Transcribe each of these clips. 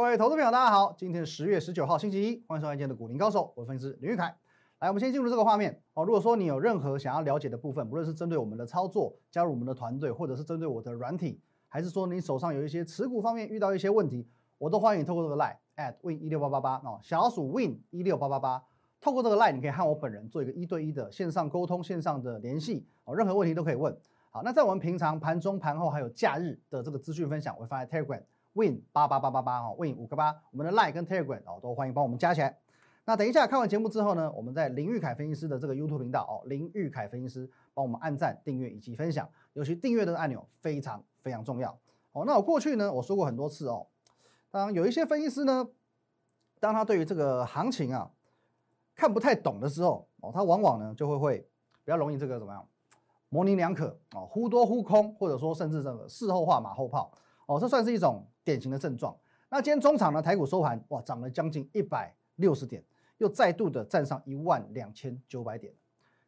各位投资朋友，大家好，今天是十月十九号，星期一，欢迎收看今天的股林高手，我是分析师林玉凯。来，我们先进入这个画面哦。如果说你有任何想要了解的部分，不论是针对我们的操作，加入我们的团队，或者是针对我的软体，还是说你手上有一些持股方面遇到一些问题，我都欢迎透过这个 line at win 一六八八八哦，小老鼠 win 一六八八八，透过这个 line 你可以和我本人做一个一对一的线上沟通、线上的联系哦，任何问题都可以问。好，那在我们平常盘中、盘后还有假日的这个资讯分享，我会放在 Telegram win 八八八八八哦，win 五个八，我们的 line 跟 Telegram 哦都欢迎帮我们加起来。那等一下看完节目之后呢，我们在林玉凯分析师的这个 YouTube 频道哦，林玉凯分析师帮我们按赞、订阅以及分享，尤其订阅的按钮非常非常重要哦。那我过去呢，我说过很多次哦，当有一些分析师呢，当他对于这个行情啊看不太懂的时候哦，他往往呢就会会比较容易这个怎么样模棱两可哦，忽多忽空，或者说甚至这个事后话马后炮哦，这算是一种典型的症状。那今天中场呢，台股收盘哇，涨了将近一百六十点。又再度的站上一万两千九百点，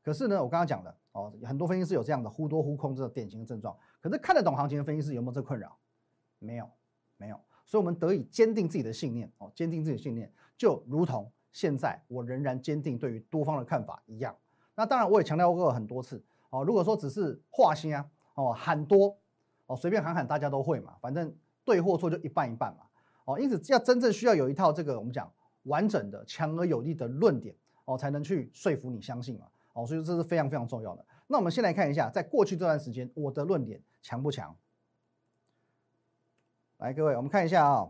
可是呢，我刚刚讲的哦，很多分析师有这样的忽多忽空这个典型的症状，可是看得懂行情的分析师有没有这困扰？没有，没有，所以我们得以坚定自己的信念哦，坚定自己的信念，就如同现在我仍然坚定对于多方的看法一样。那当然我也强调过很多次哦，如果说只是画心啊哦喊多哦随便喊喊大家都会嘛，反正对或错就一半一半嘛哦，因此要真正需要有一套这个我们讲。完整的、强而有力的论点哦，才能去说服你相信嘛哦，所以这是非常非常重要的。那我们先来看一下，在过去这段时间，我的论点强不强？来，各位，我们看一下啊，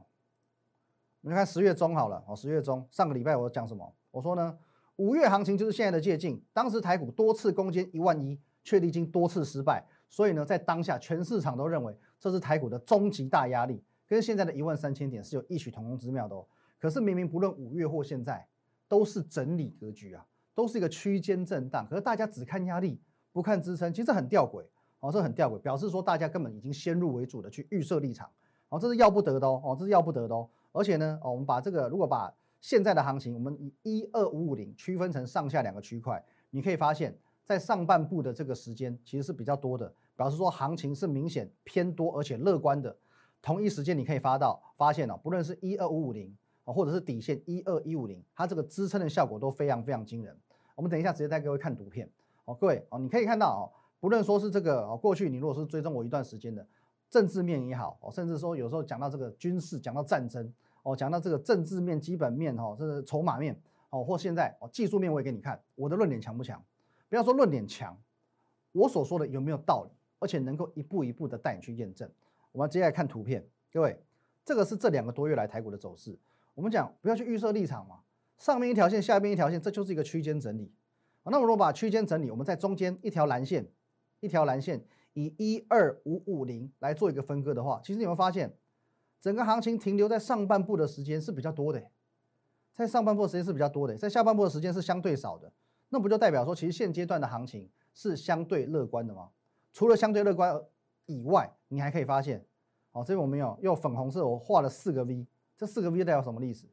我们看十月中好了哦，十月中上个礼拜我讲什么？我说呢，五月行情就是现在的借镜。当时台股多次攻坚一万一，却历经多次失败，所以呢，在当下全市场都认为这是台股的终极大压力，跟现在的一万三千点是有异曲同工之妙的哦。可是明明不论五月或现在，都是整理格局啊，都是一个区间震荡。可是大家只看压力，不看支撑，其实很吊诡哦，这很吊诡，表示说大家根本已经先入为主的去预设立场哦，这是要不得的哦，哦这是要不得的哦。而且呢，哦，我们把这个如果把现在的行情，我们以一二五五零区分成上下两个区块，你可以发现，在上半部的这个时间其实是比较多的，表示说行情是明显偏多而且乐观的。同一时间你可以发到发现哦，不论是一二五五零。啊，或者是底线一二一五零，它这个支撑的效果都非常非常惊人。我们等一下直接带各位看图片。哦，各位哦，你可以看到哦，不论说是这个哦，过去你如果是追踪我一段时间的政治面也好，哦，甚至说有时候讲到这个军事，讲到战争，哦，讲到这个政治面、基本面，哈，这是筹码面，哦，或现在哦技术面，我也给你看，我的论点强不强？不要说论点强，我所说的有没有道理，而且能够一步一步的带你去验证。我们接下来看图片，各位，这个是这两个多月来台股的走势。我们讲不要去预设立场嘛，上面一条线，下面一条线，这就是一个区间整理。那我如果把区间整理，我们在中间一条蓝线，一条蓝线以一二五五零来做一个分割的话，其实你会发现，整个行情停留在上半部的时间是比较多的，在上半部的时间是比较多的，在下半部的时间是相对少的。那不就代表说，其实现阶段的行情是相对乐观的吗？除了相对乐观以外，你还可以发现，哦，这边我们有用粉红色我画了四个 V。这四个 V 代表什么意思？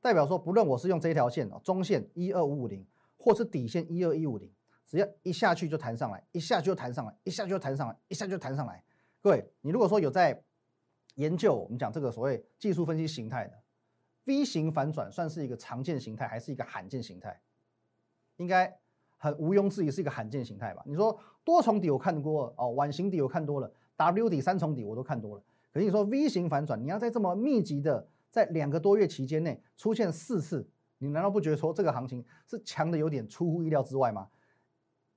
代表说，不论我是用这一条线哦，中线一二五五零，或是底线一二一五零，只要一下去就弹上来，一下去就弹上来，一下就弹上来，一下就弹上来。各位，你如果说有在研究我们讲这个所谓技术分析形态的 V 型反转，算是一个常见形态，还是一个罕见形态？应该很毋庸置疑是一个罕见形态吧？你说多重底我看过哦，碗形底我看多了，W 底三重底我都看多了。可是你说 V 型反转，你要在这么密集的在两个多月期间内出现四次，你难道不觉得说这个行情是强的有点出乎意料之外吗？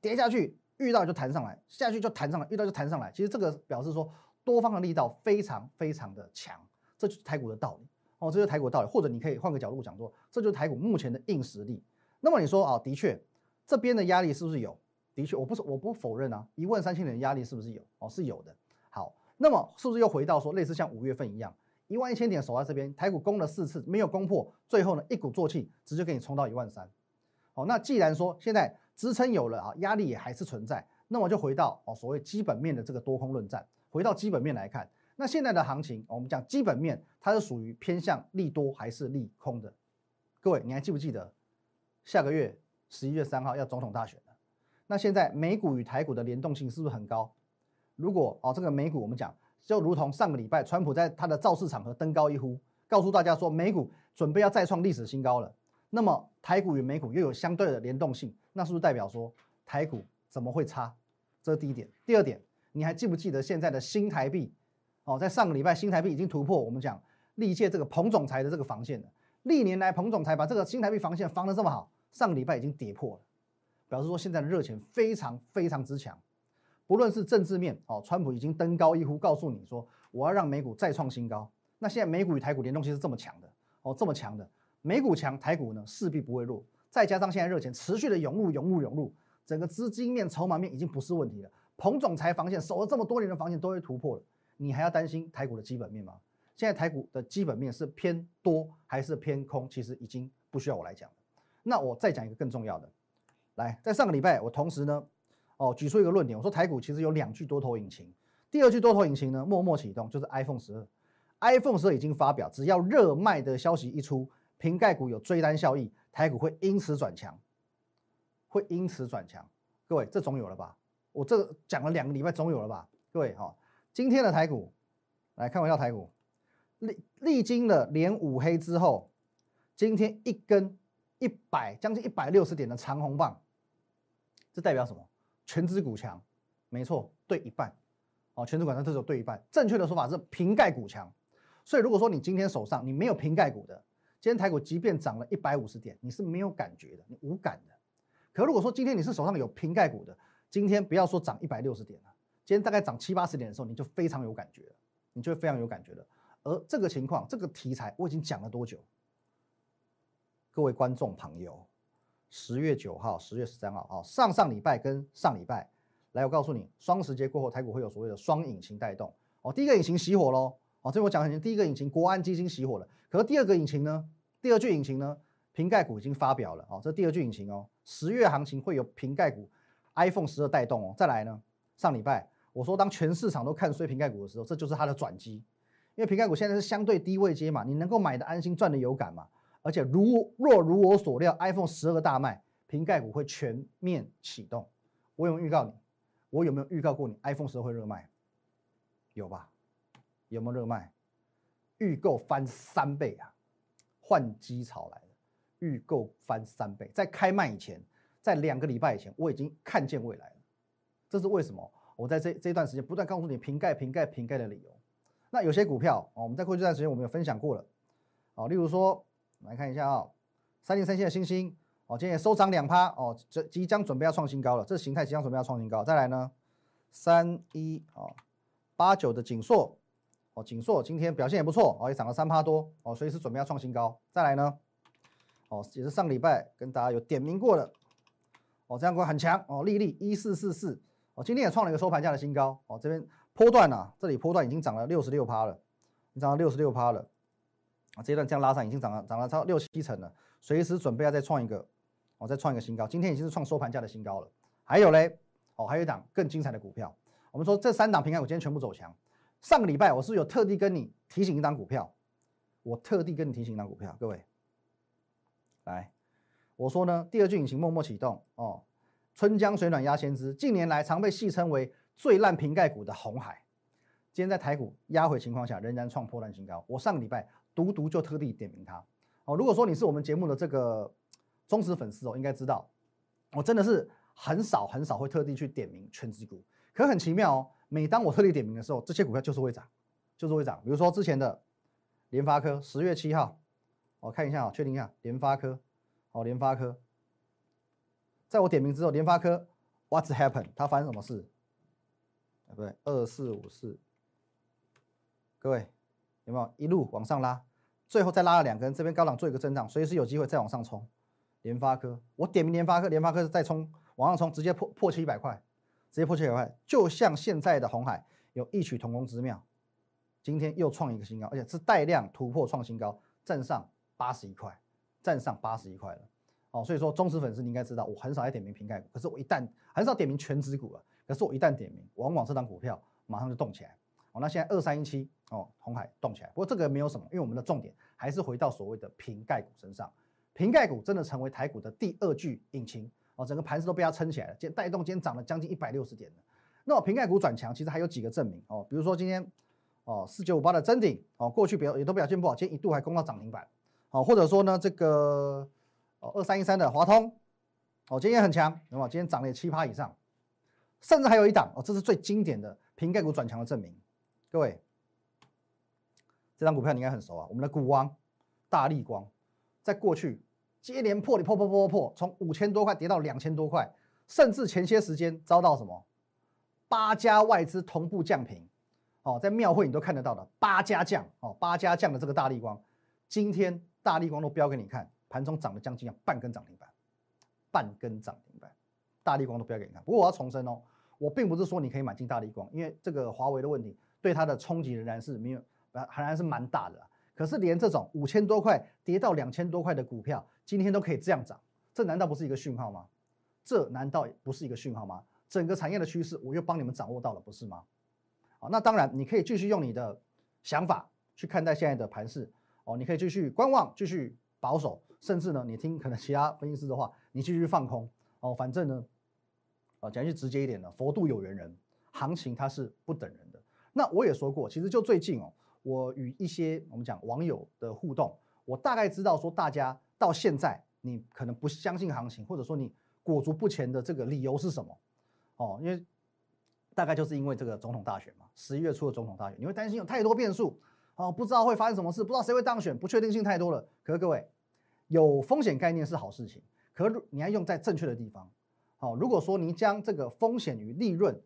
跌下去遇到就弹上来，下去就弹上来，遇到就弹上来。其实这个表示说多方的力道非常非常的强，这就是台股的道理哦，这就是台股的道理。或者你可以换个角度讲说，这就是台股目前的硬实力。那么你说啊，的确这边的压力是不是有？的确，我不是我不否认啊，一万三千点的压力是不是有？哦，是有的。好，那么是不是又回到说类似像五月份一样？一万一千点守在这边，台股攻了四次没有攻破，最后呢一鼓作气直接给你冲到一万三。好，那既然说现在支撑有了啊，压力也还是存在，那么就回到哦所谓基本面的这个多空论战。回到基本面来看，那现在的行情，我们讲基本面它是属于偏向利多还是利空的？各位你还记不记得下个月十一月三号要总统大选了？那现在美股与台股的联动性是不是很高？如果哦这个美股我们讲。就如同上个礼拜，川普在他的造势场合登高一呼，告诉大家说美股准备要再创历史新高了。那么台股与美股又有相对的联动性，那是不是代表说台股怎么会差？这是第一点。第二点，你还记不记得现在的新台币？哦，在上个礼拜新台币已经突破我们讲历届这个彭总裁的这个防线了。历年来彭总裁把这个新台币防线防得这么好，上个礼拜已经跌破了，表示说现在的热钱非常非常之强。不论是政治面，哦，川普已经登高一呼，告诉你说我要让美股再创新高。那现在美股与台股联动性是这么强的，哦，这么强的。美股强，台股呢势必不会弱，再加上现在热钱持续的涌入、涌入、涌入，整个资金面、筹码面已经不是问题了。彭总裁防线守了这么多年的防线都会突破了，你还要担心台股的基本面吗？现在台股的基本面是偏多还是偏空？其实已经不需要我来讲。那我再讲一个更重要的，来，在上个礼拜我同时呢，哦，举出一个论点，我说台股其实有两具多头引擎，第二具多头引擎呢默默启动，就是 iPhone 十二，iPhone 十二已经发表，只要热卖的消息一出。瓶盖股有追单效益，台股会因此转强，会因此转强。各位，这总有了吧？我这讲了两个礼拜，总有了吧？各位哈，今天的台股来看一下台股，历历经了连五黑之后，今天一根一百将近一百六十点的长红棒，这代表什么？全指股强，没错，对一半。哦，全指股强这时候对一半，正确的说法是瓶盖股强。所以如果说你今天手上你没有瓶盖股的，今天台股即便涨了一百五十点，你是没有感觉的，你无感的。可如果说今天你是手上有瓶盖股的，今天不要说涨一百六十点了，今天大概涨七八十点的时候，你就非常有感觉了，你就会非常有感觉了。而这个情况，这个题材我已经讲了多久？各位观众朋友，十月九号、十月十三号啊，上上礼拜跟上礼拜，来，我告诉你，双十节过后，台股会有所谓的双引擎带动哦。第一个引擎熄火喽。哦，这我讲很清，第一个引擎国安基金熄火了，可是第二个引擎呢？第二具引擎呢？瓶盖股已经发表了哦，这第二具引擎哦，十月行情会有瓶盖股 iPhone 十二带动哦。再来呢，上礼拜我说当全市场都看衰瓶盖股的时候，这就是它的转机，因为瓶盖股现在是相对低位接嘛，你能够买的安心，赚的有感嘛。而且如若如我所料，iPhone 十二大卖，瓶盖股会全面启动。我有没有预告你？我有没有预告过你 iPhone 十二会热卖？有吧？有没有热卖？预购翻三倍啊！换机潮来了，预购翻三倍，在开卖以前，在两个礼拜以前，我已经看见未来了。这是为什么？我在这这段时间不断告诉你瓶盖、瓶盖、瓶盖的理由。那有些股票哦，我们在过去这段时间我们有分享过了哦，例如说来看一下啊，三零三线的星星哦，今天也收涨两趴哦，这即将准备要创新高了，这形态即将准备要创新高。再来呢，三一哦八九的锦硕。哦，锦硕今天表现也不错哦，也涨了三趴多哦，随时准备要创新高。再来呢，哦，也是上礼拜跟大家有点名过的哦，这样股很强哦，丽丽一四四四哦，今天也创了一个收盘价的新高哦，这边波段啊，这里波段已经涨了六十六趴了，涨了六十六趴了啊，这一段这样拉上已经涨了涨了超六七成了，随时准备要再创一个哦，再创一个新高，今天已经是创收盘价的新高了。还有嘞，哦，还有一档更精彩的股票，我们说这三档平安股今天全部走强。上个礼拜我是有特地跟你提醒一档股票，我特地跟你提醒一档股票，各位，来，我说呢，第二句引擎默默启动哦，春江水暖鸭先知，近年来常被戏称为最烂瓶盖股的红海，今天在台股压回情况下，仍然创破烂新高。我上个礼拜独独就特地点名它哦。如果说你是我们节目的这个忠实粉丝哦，应该知道，我真的是很少很少会特地去点名全职股，可很奇妙哦。每当我特地点名的时候，这些股票就是会涨，就是会涨。比如说之前的联发科，十月七号，我看一下啊，确定一下，联发科，哦，联发科，在我点名之后，联发科，What's happened？它发生什么事？不对，二四五四，各位有没有一路往上拉？最后再拉了两根，这边高档做一个震荡，随时有机会再往上冲。联发科，我点名联发科，联发科是再冲往上冲，直接破破七百块。直接破七百块，就像现在的红海有异曲同工之妙，今天又创一个新高，而且是带量突破创新高，站上八十一块，站上八十一块了。哦，所以说忠实粉丝你应该知道，我很少在点名瓶盖股，可是我一旦很少点名全指股了，可是我一旦点名，往往这张股票马上就动起来。哦，那现在二三一七哦，红海动起来，不过这个没有什么，因为我们的重点还是回到所谓的瓶盖股身上，瓶盖股真的成为台股的第二具引擎。哦，整个盘子都被它撑起来了，今天带动今天涨了将近一百六十点。那我瓶盖股转强，其实还有几个证明哦，比如说今天哦，四九五八的真顶哦，过去表也都表现不好，今天一度还攻到涨停板，哦，或者说呢这个哦二三一三的华通，哦今天也很强，那么今天涨了七趴以上，甚至还有一档哦，这是最经典的瓶盖股转强的证明，各位，这张股票你应该很熟啊，我们的股王大力光，在过去接连破，你破破破破破，从五千多块跌到两千多块。甚至前些时间遭到什么八家外资同步降频，哦，在庙会你都看得到的八家降哦，八家降的这个大力光，今天大力光都标给你看，盘中涨了将近半根涨停板，半根涨停板，大力光都标给你看。不过我要重申哦，我并不是说你可以买进大力光，因为这个华为的问题对它的冲击仍然是没有，仍然是蛮大的。可是连这种五千多块跌到两千多块的股票，今天都可以这样涨，这难道不是一个讯号吗？这难道不是一个讯号吗？整个产业的趋势，我又帮你们掌握到了，不是吗？好，那当然，你可以继续用你的想法去看待现在的盘势哦，你可以继续观望，继续保守，甚至呢，你听可能其他分析师的话，你继续放空哦。反正呢，啊，讲句直接一点的，佛度有缘人，行情它是不等人。那我也说过，其实就最近哦，我与一些我们讲网友的互动，我大概知道说，大家到现在你可能不相信行情，或者说你。裹足不前的这个理由是什么？哦，因为大概就是因为这个总统大选嘛，十一月初的总统大选，你会担心有太多变数哦，不知道会发生什么事，不知道谁会当选，不确定性太多了。可是各位，有风险概念是好事情，可是你要用在正确的地方。好，如果说你将这个风险与利润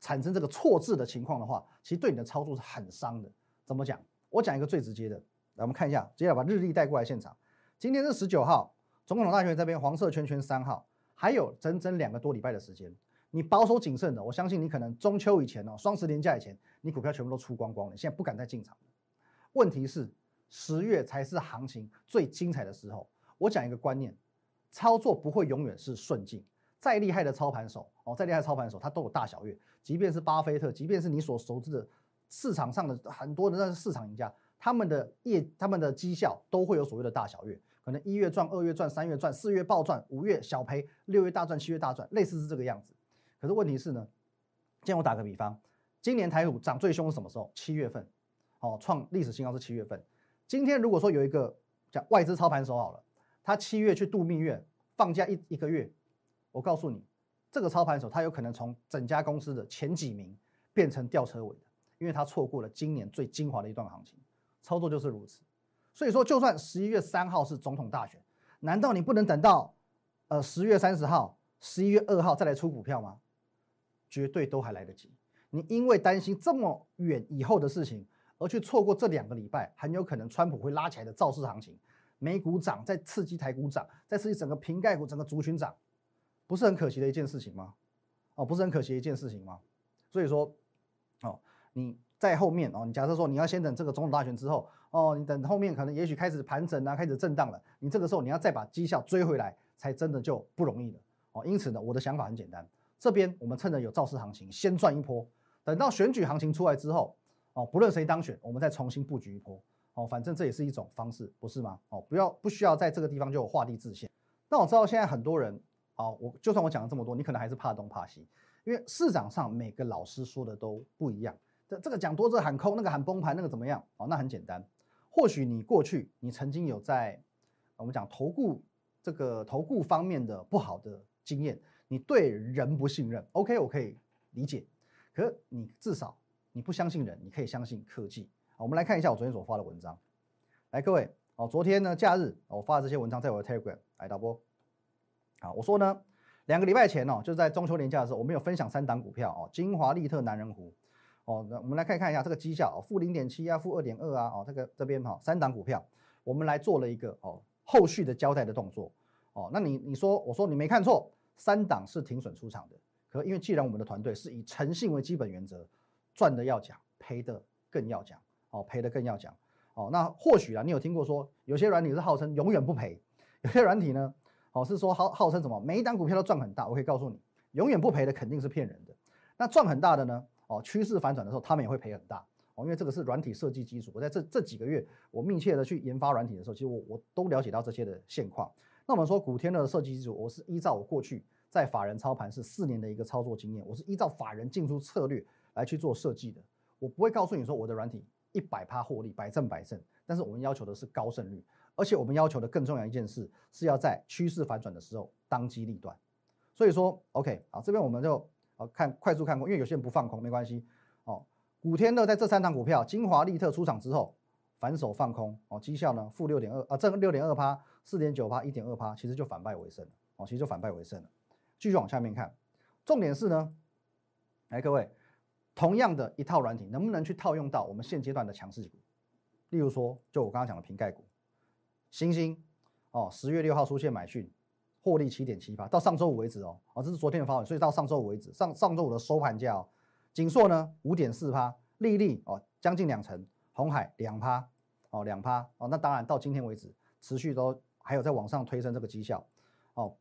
产生这个错字的情况的话，其实对你的操作是很伤的。怎么讲？我讲一个最直接的，来我们看一下，接下来把日历带过来现场。今天是十九号，总统大选这边黄色圈圈三号。还有整整两个多礼拜的时间，你保守谨慎的，我相信你可能中秋以前哦，双十连假以前，你股票全部都出光光了，现在不敢再进场。问题是十月才是行情最精彩的时候。我讲一个观念，操作不会永远是顺境，再厉害的操盘手哦，再厉害操盘手，他都有大小月。即便是巴菲特，即便是你所熟知的市场上的很多的那市场赢家，他们的业、他们的绩效都会有所谓的大小月。可能一月赚，二月赚，三月赚，四月暴赚，五月小赔，六月大赚，七月大赚，类似是这个样子。可是问题是呢，今天我打个比方，今年台股涨最凶是什么时候？七月份，哦，创历史新高是七月份。今天如果说有一个叫外资操盘手好了，他七月去度蜜月放假一一个月，我告诉你，这个操盘手他有可能从整家公司的前几名变成吊车尾的，因为他错过了今年最精华的一段行情。操作就是如此。所以说，就算十一月三号是总统大选，难道你不能等到，呃十月三十号、十一月二号再来出股票吗？绝对都还来得及。你因为担心这么远以后的事情，而去错过这两个礼拜，很有可能川普会拉起来的造势行情，美股涨，再刺激台股涨，再刺激整个瓶盖股、整个族群涨，不是很可惜的一件事情吗？哦，不是很可惜的一件事情吗？所以说，哦，你在后面哦，你假设说你要先等这个总统大选之后。哦，你等后面可能也许开始盘整啊，开始震荡了，你这个时候你要再把绩效追回来，才真的就不容易了。哦，因此呢，我的想法很简单，这边我们趁着有造势行情先赚一波，等到选举行情出来之后，哦，不论谁当选，我们再重新布局一波。哦，反正这也是一种方式，不是吗？哦，不要不需要在这个地方就画地自限。那我知道现在很多人，哦，我就算我讲了这么多，你可能还是怕东怕西，因为市场上每个老师说的都不一样。这这个讲多，这喊空，那个喊崩盘，那个怎么样？哦，那很简单。或许你过去你曾经有在我们讲投顾这个投顾方面的不好的经验，你对人不信任，OK，我可以理解。可你至少你不相信人，你可以相信科技。我们来看一下我昨天所发的文章。来，各位，哦，昨天呢假日我发的这些文章在我的 Telegram 来导播。啊，我说呢，两个礼拜前哦，就是在中秋年假的时候，我们有分享三档股票哦，金华利特、南人湖。哦，那我们来看看一下这个绩效哦，负零点七啊，负二点二啊，哦，这个这边哈，三档股票，我们来做了一个哦后续的交代的动作哦。那你你说，我说你没看错，三档是停损出场的。可因为既然我们的团队是以诚信为基本原则，赚的要讲，赔的更要讲，哦，赔的更要讲，哦，那或许啊，你有听过说有些软体是号称永远不赔，有些软体呢，哦是说号号称什么每一单股票都赚很大，我可以告诉你，永远不赔的肯定是骗人的。那赚很大的呢？哦，趋势反转的时候，他们也会赔很大哦，因为这个是软体设计基础。我在这这几个月，我密切的去研发软体的时候，其实我我都了解到这些的现况。那我们说古天乐的设计基础，我是依照我过去在法人操盘是四年的一个操作经验，我是依照法人进出策略来去做设计的。我不会告诉你说我的软体一百趴获利百胜百胜，但是我们要求的是高胜率，而且我们要求的更重要一件事是要在趋势反转的时候当机立断。所以说，OK，好，这边我们就啊看快速看空，因为有些人不放空没关系哦。古天乐在这三档股票，金华利特出场之后反手放空哦，绩效呢负六点二啊，正六点二趴，四点九趴，一点二趴，其实就反败为胜了哦，其实就反败为胜了。继续往下面看，重点是呢，来各位，同样的一套软体，能不能去套用到我们现阶段的强势股？例如说，就我刚刚讲的瓶盖股，星星哦，十月六号出现买讯。获利七点七八，到上周五为止哦，哦，这是昨天的发文，所以到上周五为止，上上周五的收盘价哦，锦硕呢五点四趴，利利哦将近两成，红海两趴哦两趴哦，那当然到今天为止，持续都还有在往上推升这个绩效哦，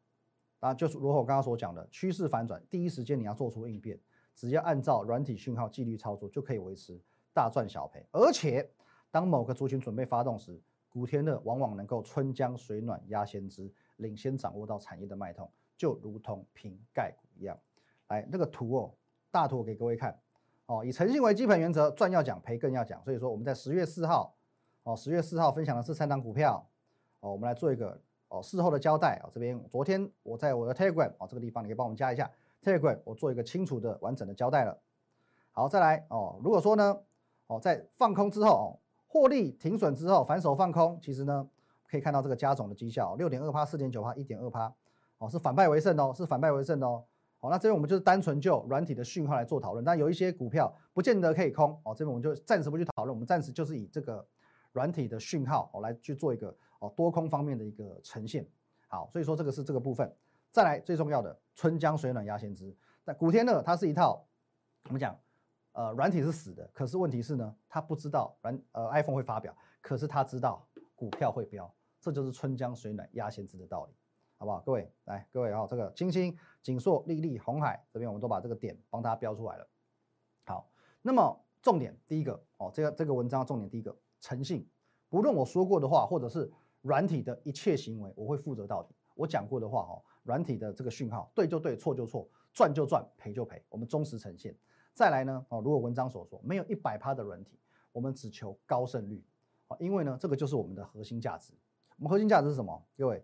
那就是如我刚刚所讲的趋势反转，第一时间你要做出应变，只要按照软体讯号纪律操作，就可以维持大赚小赔，而且当某个族群准备发动时，古天乐往往能够春江水暖鸭先知。领先掌握到产业的脉动，就如同瓶盖股一样。来，那个图哦，大图给各位看哦。以诚信为基本原则，赚要讲，赔更要讲。所以说，我们在十月四号哦，十月四号分享的是三档股票哦。我们来做一个哦事后的交代啊。这边昨天我在我的 Telegram 哦这个地方，你可以帮我们加一下 Telegram，我做一个清楚的完整的交代了。好，再来哦。如果说呢哦，在放空之后哦，获利停损之后反手放空，其实呢。可以看到这个加总的绩效，六点二趴、四点九趴、一点二趴，哦，是反败为胜哦，是反败为胜哦。好，那这边我们就是单纯就软体的讯号来做讨论，但有一些股票不见得可以空哦，这边我们就暂时不去讨论，我们暂时就是以这个软体的讯号哦来去做一个哦多空方面的一个呈现。好，所以说这个是这个部分。再来最重要的春江水暖鸭先知，那古天乐它是一套我们讲呃软体是死的，可是问题是呢，他不知道软呃 iPhone 会发表，可是他知道。股票会飙，这就是春江水暖鸭先知的道理，好不好？各位来，各位啊，这个金星、锦硕、丽丽、红海这边，我们都把这个点帮大家标出来了。好，那么重点第一个哦，这个这个文章重点第一个诚信，不论我说过的话，或者是软体的一切行为，我会负责到底。我讲过的话哦，软体的这个讯号对就对，错就错，赚就赚，赔就赔，我们忠实呈现。再来呢哦，如果文章所说，没有一百趴的软体，我们只求高胜率。啊，因为呢，这个就是我们的核心价值。我们核心价值是什么？各位，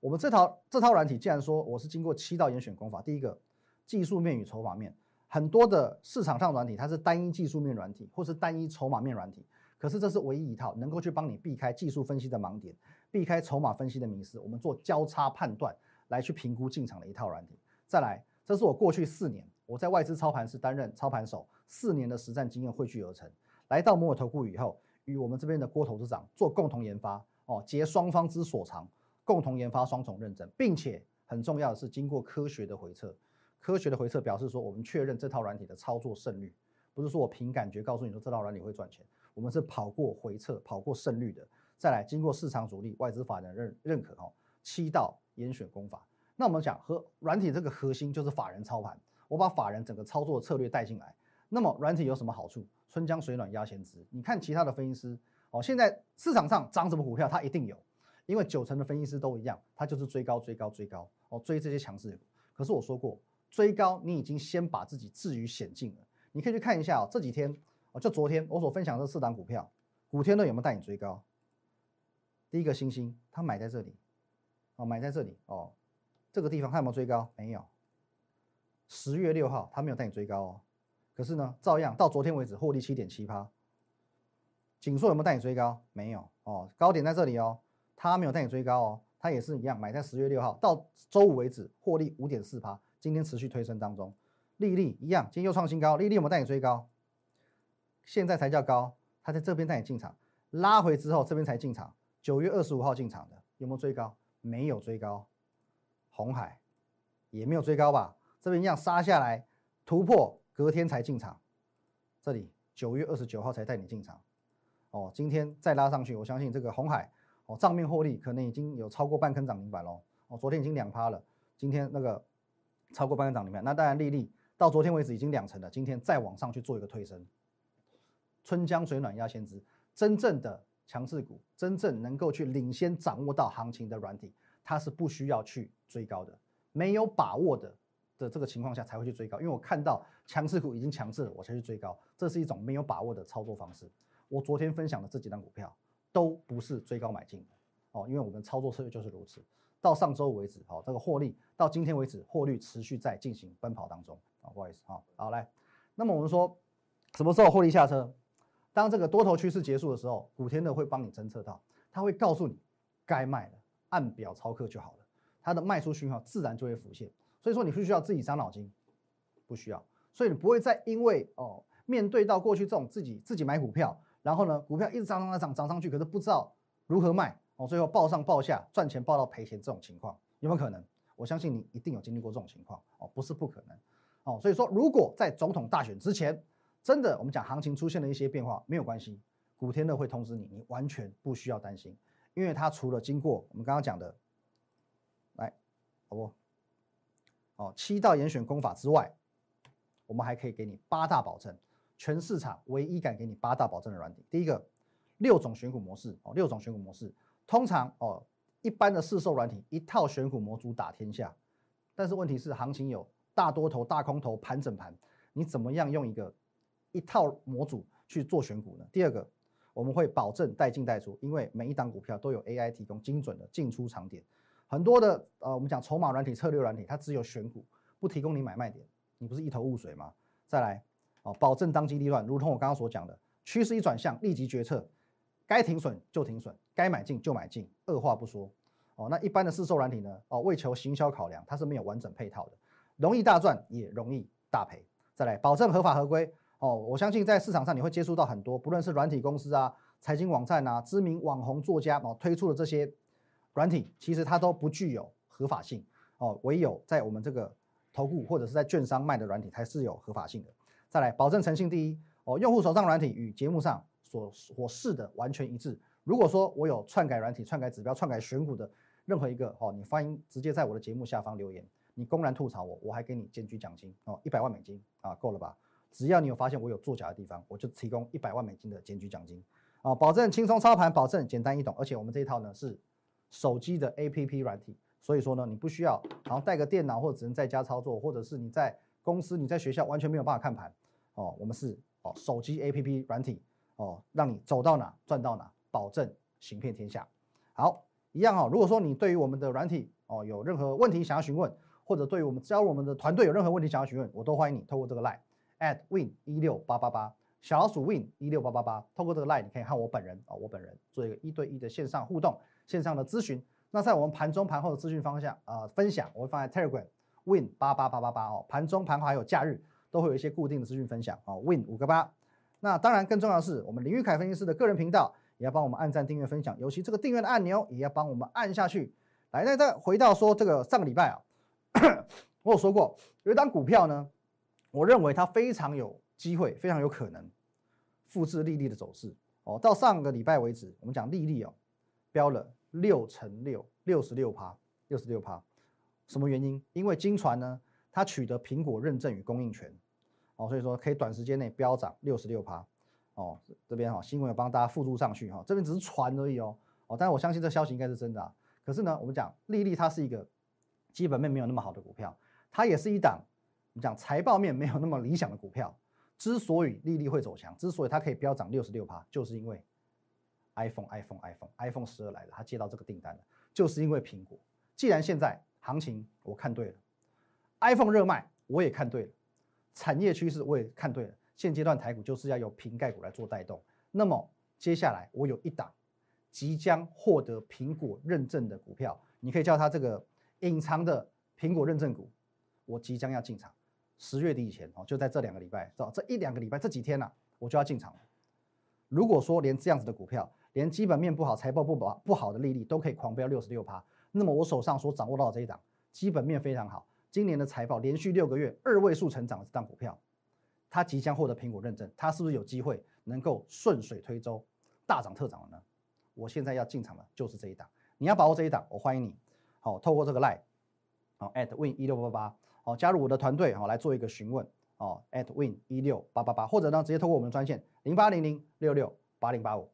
我们这套这套软体，既然说我是经过七道严选功法，第一个技术面与筹码面，很多的市场上软体它是单一技术面软体，或是单一筹码面软体，可是这是唯一一套能够去帮你避开技术分析的盲点，避开筹码分析的迷失，我们做交叉判断来去评估进场的一套软体。再来，这是我过去四年我在外资操盘室担任操盘手四年的实战经验汇聚而成，来到摩尔投顾以后。与我们这边的郭投资长做共同研发哦，结双方之所长，共同研发双重认证，并且很重要的是经过科学的回测，科学的回测表示说我们确认这套软体的操作胜率，不是说我凭感觉告诉你说这套软体会赚钱，我们是跑过回测，跑过胜率的，再来经过市场主力、外资法人认认可哦，七道严选功法。那我们讲和软体这个核心就是法人操盘，我把法人整个操作策略带进来。那么软体有什么好处？春江水暖鸭先知。你看其他的分析师哦，现在市场上涨什么股票，它一定有，因为九成的分析师都一样，他就是追高追高追高哦，追这些强势股。可是我说过，追高你已经先把自己置于险境了。你可以去看一下哦，这几天哦，就昨天我所分享的四档股票，古天乐有没有带你追高？第一个星星，他买在这里哦，买在这里哦，这个地方他有没有追高？没有。十月六号他没有带你追高哦。可是呢，照样到昨天为止获利七点七趴。锦硕有没有带你追高？没有哦，高点在这里哦，他没有带你追高哦，他也是一样，买在十月六号到周五为止获利五点四趴，今天持续推升当中。利利一样，今天又创新高，利利有没有带你追高？现在才叫高，他在这边带你进场，拉回之后这边才进场，九月二十五号进场的有没有追高？没有追高。红海也没有追高吧？这边一样杀下来突破。隔天才进场，这里九月二十九号才带你进场，哦，今天再拉上去，我相信这个红海哦账面获利可能已经有超过半坑涨停板喽，哦，昨天已经两趴了，今天那个超过半坑涨停板，那当然利率到昨天为止已经两成了，今天再往上去做一个推升，春江水暖鸭先知，真正的强势股，真正能够去领先掌握到行情的软体，它是不需要去追高的，没有把握的的这个情况下才会去追高，因为我看到强势股已经强势了，我才去追高，这是一种没有把握的操作方式。我昨天分享的这几张股票都不是追高买进的哦，因为我们操作策略就是如此。到上周为止，好，这个获利到今天为止，获利持续在进行奔跑当中啊，不好意思，好，好来，那么我们说什么时候获利下车？当这个多头趋势结束的时候，古天乐会帮你侦测到，他会告诉你该卖了，按表操课就好了，它的卖出讯号自然就会浮现。所以说你不需要自己伤脑筋，不需要，所以你不会再因为哦面对到过去这种自己自己买股票，然后呢股票一直涨涨涨涨上去，可是不知道如何卖哦，最后报上报下赚钱报到赔钱这种情况有没有可能？我相信你一定有经历过这种情况哦，不是不可能哦。所以说如果在总统大选之前，真的我们讲行情出现了一些变化，没有关系，古天乐会通知你，你完全不需要担心，因为他除了经过我们刚刚讲的，来，好不？哦，七道严选功法之外，我们还可以给你八大保证，全市场唯一敢给你八大保证的软体。第一个，六种选股模式哦，六种选股模式，通常哦，一般的市售软体一套选股模组打天下，但是问题是行情有大多头、大空头、盘整盘，你怎么样用一个一套模组去做选股呢？第二个，我们会保证带进带出，因为每一档股票都有 AI 提供精准的进出场点。很多的呃，我们讲筹码软体、策略软体，它只有选股，不提供你买卖点，你不是一头雾水吗？再来哦，保证当机立断，如同我刚刚所讲的，趋势一转向，立即决策，该停损就停损，该买进就买进，二话不说哦。那一般的市售软体呢？哦，为求行销考量，它是没有完整配套的，容易大赚也容易大赔。再来，保证合法合规哦。我相信在市场上你会接触到很多，不论是软体公司啊、财经网站啊、知名网红作家哦推出的这些。软体其实它都不具有合法性哦，唯有在我们这个投顾或者是在券商卖的软体才是有合法性的。再来，保证诚信第一哦，用户手上软体与节目上所所示的完全一致。如果说我有篡改软体、篡改指标、篡改选股的任何一个哦，你欢迎直接在我的节目下方留言，你公然吐槽我，我还给你检举奖金哦，一百万美金啊，够了吧？只要你有发现我有作假的地方，我就提供一百万美金的检举奖金啊，保证轻松操盘，保证简单易懂，而且我们这一套呢是。手机的 A P P 软体，所以说呢，你不需要，然后带个电脑或者只能在家操作，或者是你在公司、你在学校完全没有办法看盘哦。我们是哦，手机 A P P 软体哦，让你走到哪赚到哪，保证行遍天下。好，一样哦。如果说你对于我们的软体哦有任何问题想要询问，或者对于我们教我们的团队有任何问题想要询问，我都欢迎你透过这个 line at win 一六八八八小老鼠 win 一六八八八，透过这个 line 你可以和我本人啊，我本人做一个一对一的线上互动。线上的咨询，那在我们盘中盘后的资讯方向啊分享，我会放在 Telegram Win 八八八八八哦，盘中盘后还有假日都会有一些固定的资讯分享啊，Win 五个八。那当然更重要的是，我们林玉凯分析师的个人频道也要帮我们按赞、订阅、分享，尤其这个订阅的按钮也要帮我们按下去。来，那再回到说这个上个礼拜啊，我有说过有一档股票呢，我认为它非常有机会，非常有可能复制利率的走势哦。到上个礼拜为止，我们讲利率哦。标了六乘六，六十六趴，六十六趴，什么原因？因为金传呢，它取得苹果认证与供应权，哦，所以说可以短时间内飙涨六十六趴，哦，这边哈新闻有帮大家附注上去哈，这边只是传而已哦，哦，但我相信这消息应该是真的啊。可是呢，我们讲丽丽它是一个基本面没有那么好的股票，它也是一档我们讲财报面没有那么理想的股票。之所以丽丽会走强，之所以它可以飙涨六十六趴，就是因为。iPhone iPhone iPhone iPhone 十二来了，他接到这个订单了，就是因为苹果。既然现在行情我看对了，iPhone 热卖我也看对了，产业趋势我也看对了。现阶段台股就是要由瓶盖股来做带动。那么接下来我有一档即将获得苹果认证的股票，你可以叫它这个隐藏的苹果认证股，我即将要进场。十月底以前哦，就在这两个礼拜，这这一两个礼拜这几天呢，我就要进场了。如果说连这样子的股票，连基本面不好、财报不保不好的利率都可以狂飙六十六趴，那么我手上所掌握到的这一档基本面非常好，今年的财报连续六个月二位数成长的这档股票，它即将获得苹果认证，它是不是有机会能够顺水推舟大涨特涨了呢？我现在要进场的就是这一档，你要把握这一档，我欢迎你，好，透过这个 line，好 at win 一六八八，好，加入我的团队，好，来做一个询问，哦，at win 一六八八八，或者呢直接透过我们的专线零八零零六六八零八五。